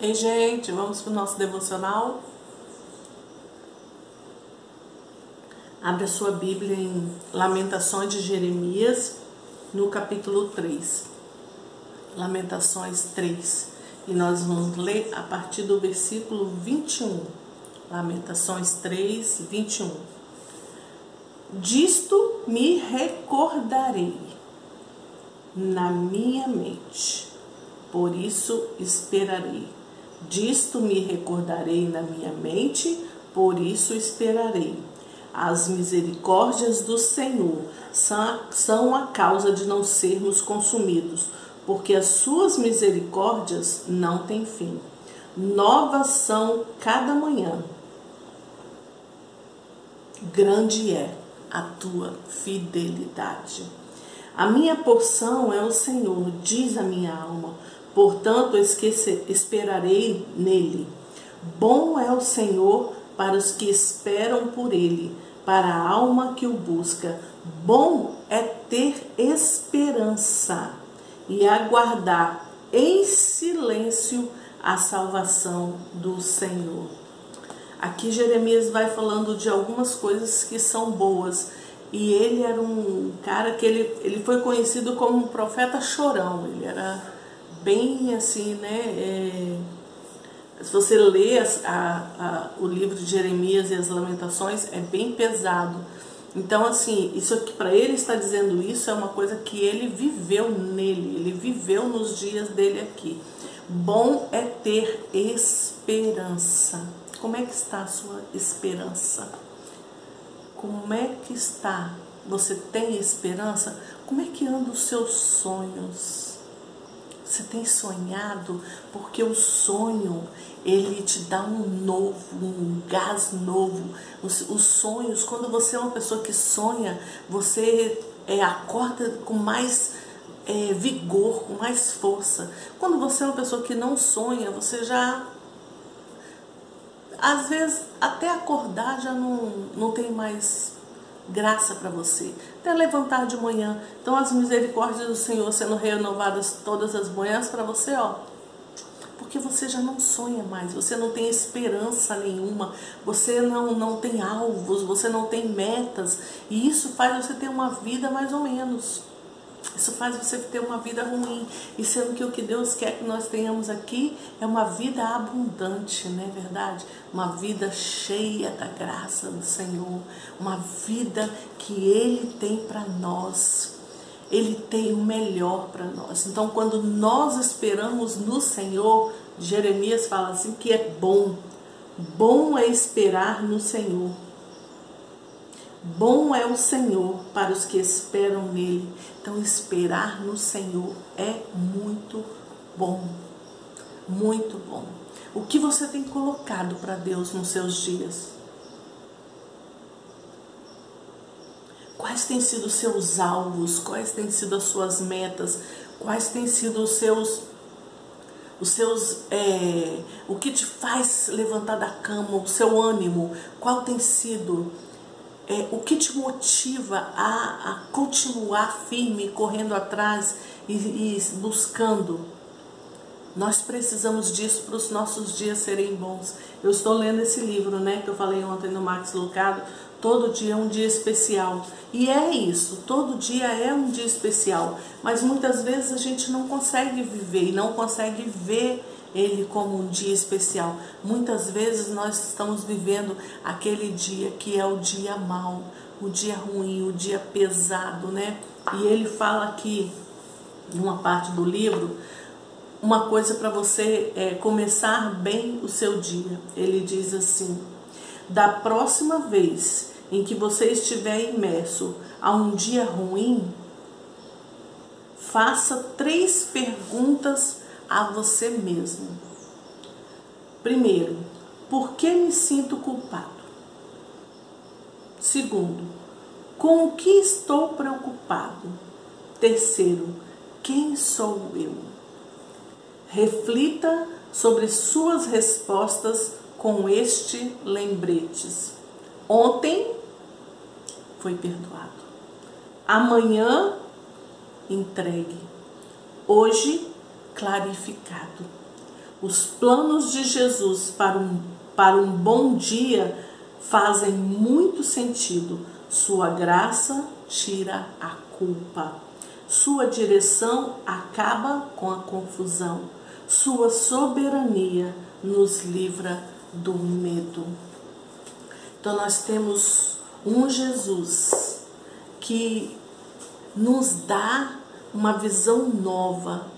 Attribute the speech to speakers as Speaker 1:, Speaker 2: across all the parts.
Speaker 1: Ei, gente, vamos para o nosso devocional? Abre a sua Bíblia em Lamentações de Jeremias, no capítulo 3. Lamentações 3. E nós vamos ler a partir do versículo 21. Lamentações 3, 21. Disto me recordarei na minha mente, por isso esperarei Disto me recordarei na minha mente, por isso esperarei. As misericórdias do Senhor são a causa de não sermos consumidos, porque as suas misericórdias não têm fim. Novas são cada manhã. Grande é a tua fidelidade. A minha porção é o Senhor, diz a minha alma Portanto, esperarei nele. Bom é o Senhor para os que esperam por ele, para a alma que o busca. Bom é ter esperança e aguardar em silêncio a salvação do Senhor. Aqui Jeremias vai falando de algumas coisas que são boas. E ele era um cara que ele, ele foi conhecido como um profeta chorão. Ele era bem assim, né? É, se você lê a, a, o livro de Jeremias e as Lamentações, é bem pesado. Então, assim, isso aqui para ele está dizendo isso é uma coisa que ele viveu nele, ele viveu nos dias dele aqui. Bom é ter esperança. Como é que está a sua esperança? Como é que está? Você tem esperança? Como é que andam os seus sonhos? Você tem sonhado? Porque o sonho, ele te dá um novo, um gás novo. Os, os sonhos, quando você é uma pessoa que sonha, você é, acorda com mais é, vigor, com mais força. Quando você é uma pessoa que não sonha, você já. Às vezes, até acordar já não, não tem mais graça para você. Até levantar de manhã. Então as misericórdias do Senhor sendo renovadas todas as manhãs para você, ó. Porque você já não sonha mais, você não tem esperança nenhuma, você não, não tem alvos, você não tem metas, e isso faz você ter uma vida mais ou menos. Isso faz você ter uma vida ruim. E sendo que o que Deus quer que nós tenhamos aqui é uma vida abundante, não é verdade? Uma vida cheia da graça do Senhor. Uma vida que Ele tem para nós. Ele tem o melhor para nós. Então, quando nós esperamos no Senhor, Jeremias fala assim que é bom. Bom é esperar no Senhor Bom é o Senhor para os que esperam nele. Então, esperar no Senhor é muito bom. Muito bom. O que você tem colocado para Deus nos seus dias? Quais têm sido os seus alvos? Quais têm sido as suas metas? Quais têm sido os seus os seus é, o que te faz levantar da cama, o seu ânimo, qual tem sido é, o que te motiva a, a continuar firme, correndo atrás e, e buscando. Nós precisamos disso para os nossos dias serem bons. Eu estou lendo esse livro, né, que eu falei ontem no Max Lucado. Todo dia é um dia especial. E é isso, todo dia é um dia especial. Mas muitas vezes a gente não consegue viver e não consegue ver ele como um dia especial. Muitas vezes nós estamos vivendo aquele dia que é o dia mau, o dia ruim, o dia pesado, né? E ele fala aqui, numa parte do livro, uma coisa para você é, começar bem o seu dia. Ele diz assim: da próxima vez em que você estiver imerso a um dia ruim, faça três perguntas a você mesmo. Primeiro, por que me sinto culpado? Segundo, com o que estou preocupado? Terceiro, quem sou eu? Reflita sobre suas respostas com este lembretes. Ontem foi perdoado. Amanhã entregue. Hoje clarificado. Os planos de Jesus para um, para um bom dia fazem muito sentido. Sua graça tira a culpa. Sua direção acaba com a confusão. Sua soberania nos livra do medo. Então nós temos um Jesus que nos dá uma visão nova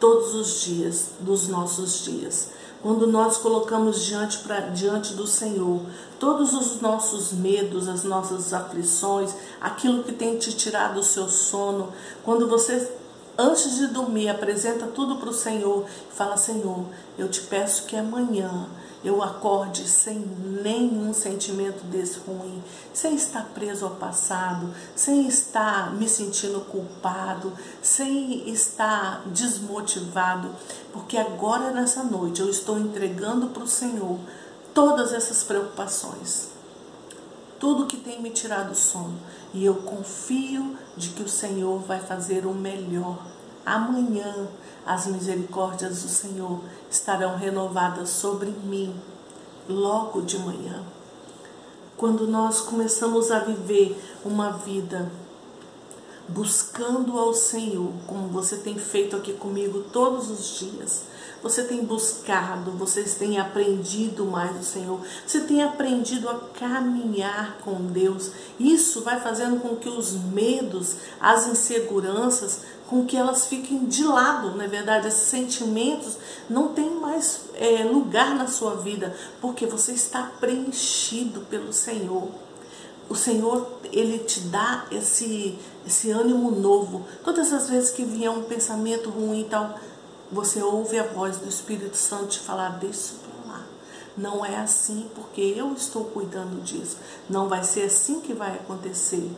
Speaker 1: todos os dias dos nossos dias. Quando nós colocamos diante, pra, diante do Senhor todos os nossos medos, as nossas aflições, aquilo que tem te tirado o seu sono, quando você antes de dormir, apresenta tudo para o Senhor fala: Senhor, eu te peço que amanhã eu acorde sem nenhum sentimento desse ruim, sem estar preso ao passado, sem estar me sentindo culpado, sem estar desmotivado, porque agora nessa noite eu estou entregando para o Senhor todas essas preocupações, tudo que tem me tirado o sono, e eu confio de que o Senhor vai fazer o melhor Amanhã as misericórdias do Senhor estarão renovadas sobre mim, logo de manhã. Quando nós começamos a viver uma vida buscando ao Senhor, como você tem feito aqui comigo todos os dias, você tem buscado, vocês têm aprendido mais o Senhor, você tem aprendido a caminhar com Deus. Isso vai fazendo com que os medos, as inseguranças, com que elas fiquem de lado, na é verdade, esses sentimentos não têm mais é, lugar na sua vida, porque você está preenchido pelo Senhor. O Senhor, Ele te dá esse, esse ânimo novo. Todas as vezes que vier um pensamento ruim e tal, você ouve a voz do Espírito Santo te falar, deixa para lá. Não é assim porque eu estou cuidando disso. Não vai ser assim que vai acontecer.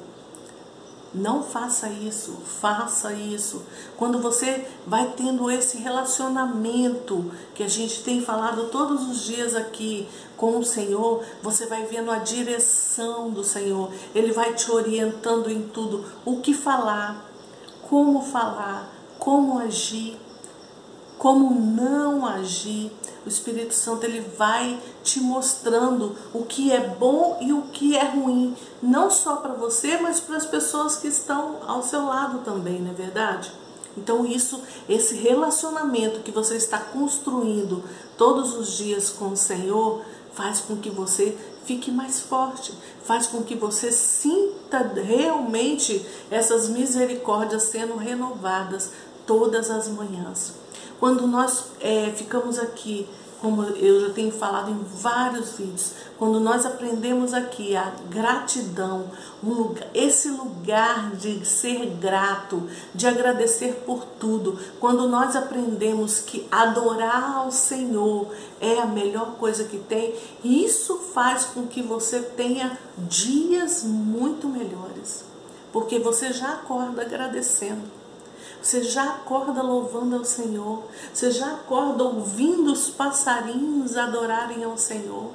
Speaker 1: Não faça isso, faça isso. Quando você vai tendo esse relacionamento que a gente tem falado todos os dias aqui com o Senhor, você vai vendo a direção do Senhor. Ele vai te orientando em tudo, o que falar, como falar, como agir como não agir. O Espírito Santo ele vai te mostrando o que é bom e o que é ruim, não só para você, mas para as pessoas que estão ao seu lado também, não é verdade? Então isso, esse relacionamento que você está construindo todos os dias com o Senhor, faz com que você fique mais forte, faz com que você sinta realmente essas misericórdias sendo renovadas todas as manhãs. Quando nós é, ficamos aqui, como eu já tenho falado em vários vídeos, quando nós aprendemos aqui a gratidão, um lugar, esse lugar de ser grato, de agradecer por tudo, quando nós aprendemos que adorar ao Senhor é a melhor coisa que tem, isso faz com que você tenha dias muito melhores, porque você já acorda agradecendo. Você já acorda louvando ao Senhor. Você já acorda ouvindo os passarinhos adorarem ao Senhor.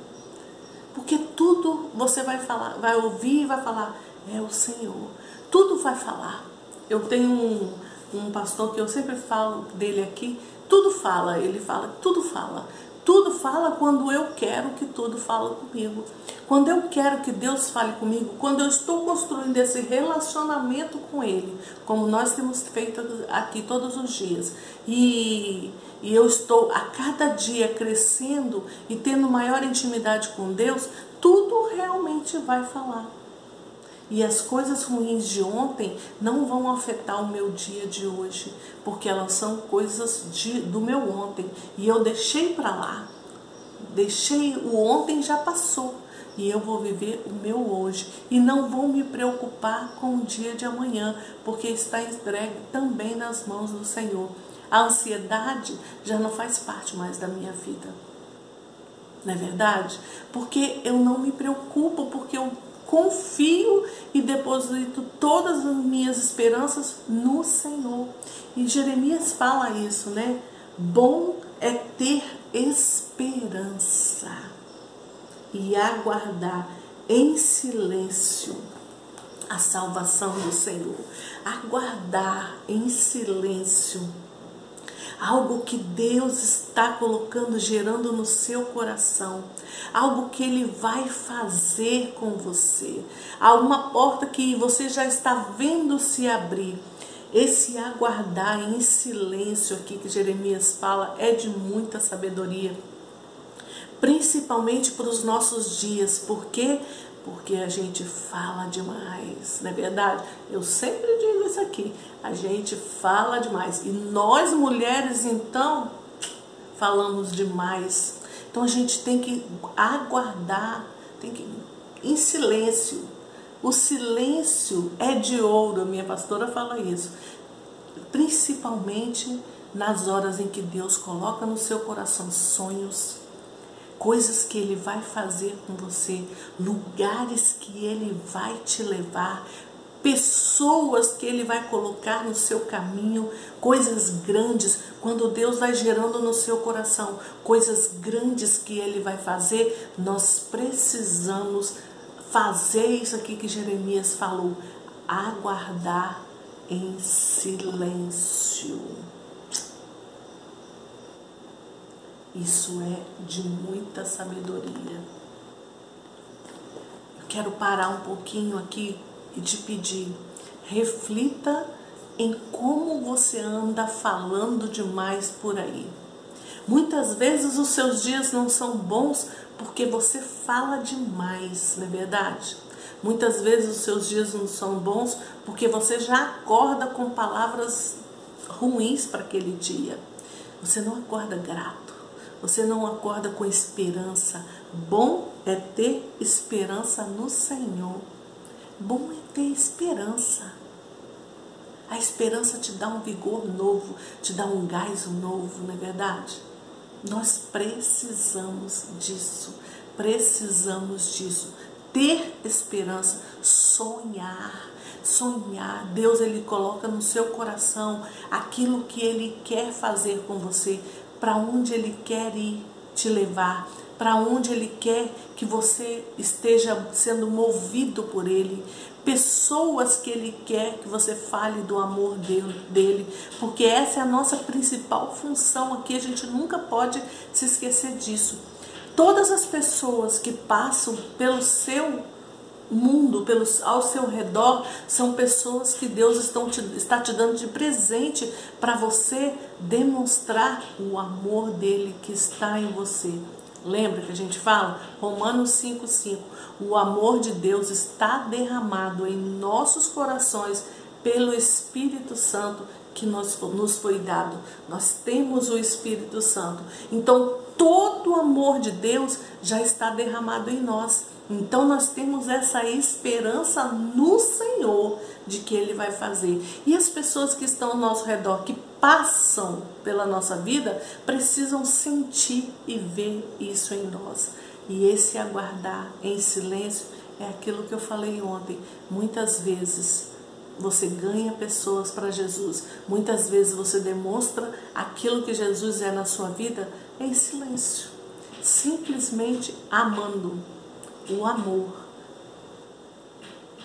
Speaker 1: Porque tudo você vai falar, vai ouvir e vai falar, é o Senhor. Tudo vai falar. Eu tenho um, um pastor que eu sempre falo dele aqui, tudo fala, ele fala, tudo fala. Tudo fala quando eu quero que tudo fala comigo. Quando eu quero que Deus fale comigo, quando eu estou construindo esse relacionamento com Ele, como nós temos feito aqui todos os dias, e, e eu estou a cada dia crescendo e tendo maior intimidade com Deus, tudo realmente vai falar. E as coisas ruins de ontem não vão afetar o meu dia de hoje, porque elas são coisas de, do meu ontem. E eu deixei para lá. Deixei, o ontem já passou. E eu vou viver o meu hoje. E não vou me preocupar com o dia de amanhã, porque está entregue também nas mãos do Senhor. A ansiedade já não faz parte mais da minha vida. Não é verdade? Porque eu não me preocupo, porque eu confio e deposito todas as minhas esperanças no Senhor. E Jeremias fala isso, né? Bom é ter esperança e aguardar em silêncio a salvação do Senhor. Aguardar em silêncio. Algo que Deus está colocando, gerando no seu coração, algo que Ele vai fazer com você, alguma porta que você já está vendo se abrir. Esse aguardar em silêncio aqui que Jeremias fala é de muita sabedoria, principalmente para os nossos dias, porque porque a gente fala demais, não é verdade? Eu sempre digo isso aqui, a gente fala demais. E nós mulheres, então, falamos demais. Então a gente tem que aguardar, tem que em silêncio. O silêncio é de ouro, a minha pastora fala isso. Principalmente nas horas em que Deus coloca no seu coração sonhos, coisas que Ele vai fazer com você, lugares que Ele vai te levar, pessoas que Ele vai colocar no seu caminho, coisas grandes, quando Deus vai gerando no seu coração coisas grandes que Ele vai fazer, nós precisamos fazer isso aqui que Jeremias falou, aguardar em silêncio. Isso é de muita sabedoria. Eu quero parar um pouquinho aqui e te pedir, reflita em como você anda falando demais por aí. Muitas vezes os seus dias não são bons porque você fala demais, não é verdade? Muitas vezes os seus dias não são bons porque você já acorda com palavras ruins para aquele dia. Você não acorda grato. Você não acorda com esperança. Bom é ter esperança no Senhor. Bom é ter esperança. A esperança te dá um vigor novo, te dá um gás novo, não é verdade? Nós precisamos disso. Precisamos disso. Ter esperança, sonhar, sonhar. Deus ele coloca no seu coração aquilo que ele quer fazer com você para onde Ele quer ir te levar, para onde Ele quer que você esteja sendo movido por Ele, pessoas que Ele quer que você fale do amor dele, porque essa é a nossa principal função aqui, a gente nunca pode se esquecer disso. Todas as pessoas que passam pelo seu mundo pelos, ao seu redor são pessoas que Deus estão te, está te dando de presente para você demonstrar o amor dele que está em você. Lembra que a gente fala? Romanos 5,5. O amor de Deus está derramado em nossos corações pelo Espírito Santo que nos, nos foi dado. Nós temos o Espírito Santo. Então, todo o amor de Deus já está derramado em nós. Então nós temos essa esperança no Senhor de que Ele vai fazer. E as pessoas que estão ao nosso redor, que passam pela nossa vida, precisam sentir e ver isso em nós. E esse aguardar em silêncio é aquilo que eu falei ontem. Muitas vezes você ganha pessoas para Jesus. Muitas vezes você demonstra aquilo que Jesus é na sua vida em silêncio, simplesmente amando o amor.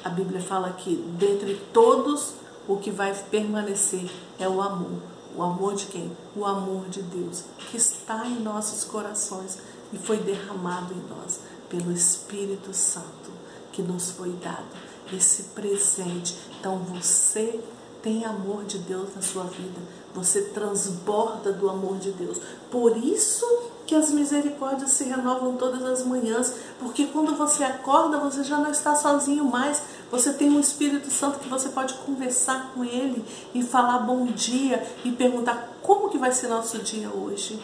Speaker 1: A Bíblia fala que dentre todos o que vai permanecer é o amor. O amor de quem? O amor de Deus, que está em nossos corações e foi derramado em nós pelo Espírito Santo que nos foi dado. Esse presente. Então você tem amor de Deus na sua vida. Você transborda do amor de Deus. Por isso que as misericórdias se renovam todas as manhãs, porque quando você acorda, você já não está sozinho mais. Você tem um Espírito Santo que você pode conversar com ele e falar bom dia e perguntar como que vai ser nosso dia hoje.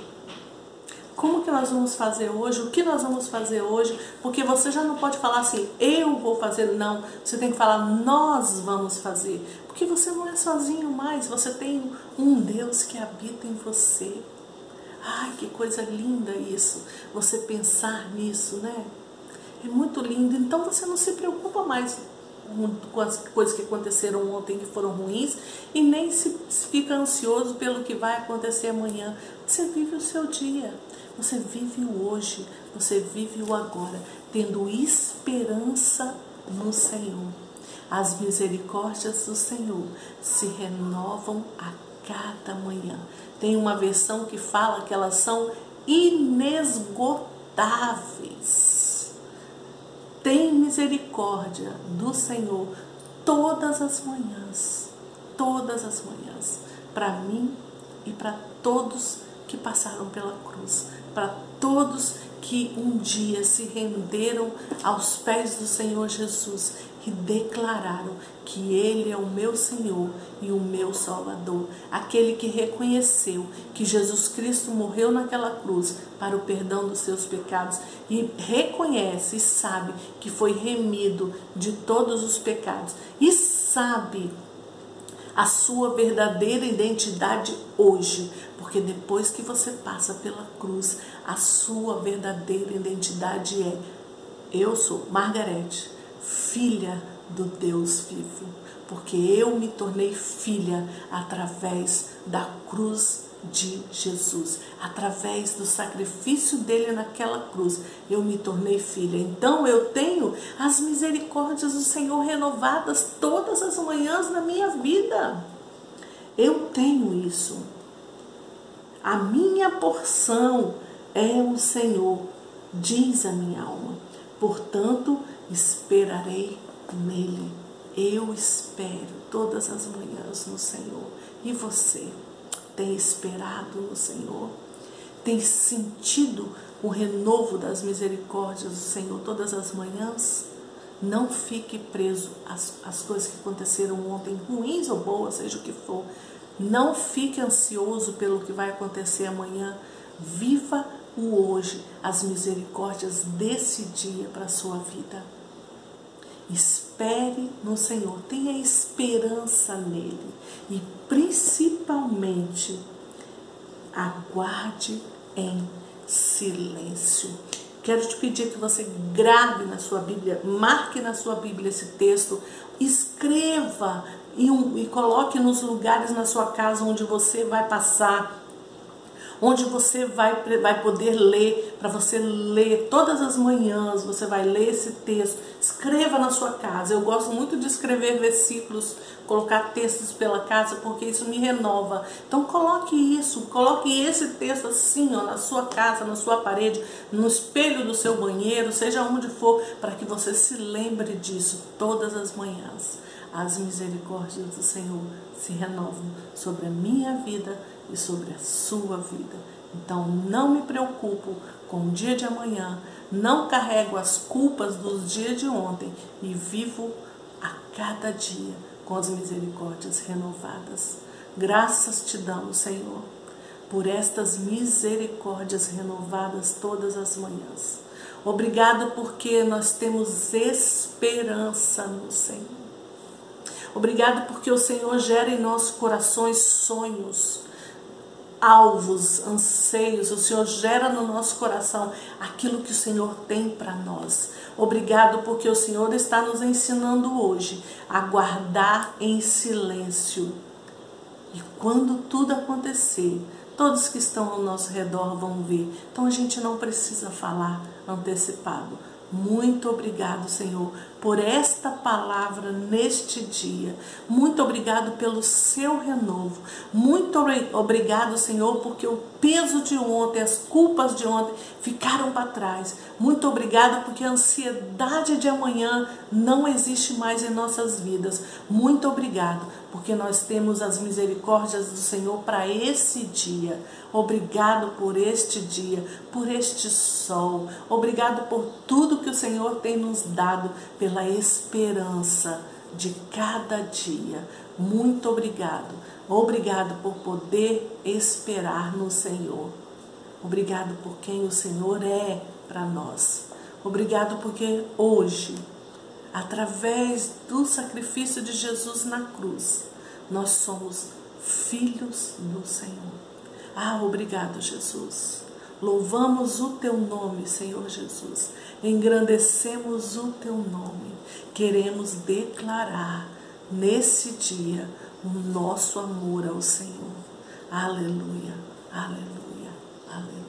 Speaker 1: Como que nós vamos fazer hoje? O que nós vamos fazer hoje? Porque você já não pode falar assim, eu vou fazer, não. Você tem que falar, nós vamos fazer. Porque você não é sozinho mais, você tem um Deus que habita em você. Ai, que coisa linda isso. Você pensar nisso, né? É muito lindo. Então você não se preocupa mais com as coisas que aconteceram ontem que foram ruins e nem se fica ansioso pelo que vai acontecer amanhã. Você vive o seu dia. Você vive o hoje, você vive o agora, tendo esperança no Senhor. As misericórdias do Senhor se renovam a cada manhã. Tem uma versão que fala que elas são inesgotáveis. Tem misericórdia do Senhor todas as manhãs, todas as manhãs, para mim e para todos que passaram pela cruz, para todos que um dia se renderam aos pés do Senhor Jesus e declararam que Ele é o meu Senhor e o meu Salvador, aquele que reconheceu que Jesus Cristo morreu naquela cruz para o perdão dos seus pecados e reconhece e sabe que foi remido de todos os pecados e sabe a sua verdadeira identidade hoje, porque depois que você passa pela cruz, a sua verdadeira identidade é: eu sou Margarete, filha do Deus vivo, porque eu me tornei filha através da cruz de Jesus. Através do sacrifício dele naquela cruz, eu me tornei filha. Então eu tenho as misericórdias do Senhor renovadas todas as manhãs na minha vida. Eu tenho isso. A minha porção é o Senhor, diz a minha alma. Portanto, esperarei nele. Eu espero todas as manhãs no Senhor. E você? tem esperado no Senhor, tem sentido o renovo das misericórdias do Senhor todas as manhãs, não fique preso às, às coisas que aconteceram ontem, ruins ou boas, seja o que for. Não fique ansioso pelo que vai acontecer amanhã. Viva o hoje, as misericórdias desse dia para a sua vida. Espere no Senhor, tenha esperança nele e principalmente aguarde em silêncio. Quero te pedir que você grave na sua Bíblia, marque na sua Bíblia esse texto, escreva e, um, e coloque nos lugares na sua casa onde você vai passar onde você vai, vai poder ler, para você ler todas as manhãs, você vai ler esse texto. Escreva na sua casa. Eu gosto muito de escrever versículos, colocar textos pela casa, porque isso me renova. Então coloque isso, coloque esse texto assim, ó, na sua casa, na sua parede, no espelho do seu banheiro, seja onde for, para que você se lembre disso todas as manhãs. As misericórdias do Senhor se renovam sobre a minha vida e sobre a sua vida. Então não me preocupo com o dia de amanhã, não carrego as culpas dos dias de ontem e vivo a cada dia com as misericórdias renovadas. Graças te damos, Senhor, por estas misericórdias renovadas todas as manhãs. Obrigado porque nós temos esperança no Senhor. Obrigado porque o Senhor gera em nossos corações sonhos alvos, anseios, o Senhor gera no nosso coração aquilo que o Senhor tem para nós. Obrigado porque o Senhor está nos ensinando hoje a guardar em silêncio. E quando tudo acontecer, todos que estão ao nosso redor vão ver. Então a gente não precisa falar antecipado. Muito obrigado, Senhor, por esta palavra neste dia. Muito obrigado pelo seu renovo. Muito obrigado, Senhor, porque o peso de ontem, as culpas de ontem ficaram para trás. Muito obrigado porque a ansiedade de amanhã não existe mais em nossas vidas. Muito obrigado porque nós temos as misericórdias do Senhor para esse dia. Obrigado por este dia, por este sol. Obrigado por tudo que o Senhor tem nos dado pela esperança de cada dia. Muito obrigado. Obrigado por poder esperar no Senhor. Obrigado por quem o Senhor é para nós. Obrigado porque hoje, através do sacrifício de Jesus na cruz, nós somos filhos do Senhor. Ah, obrigado, Jesus. Louvamos o teu nome, Senhor Jesus. Engrandecemos o teu nome. Queremos declarar nesse dia o nosso amor ao Senhor. Aleluia, aleluia, aleluia.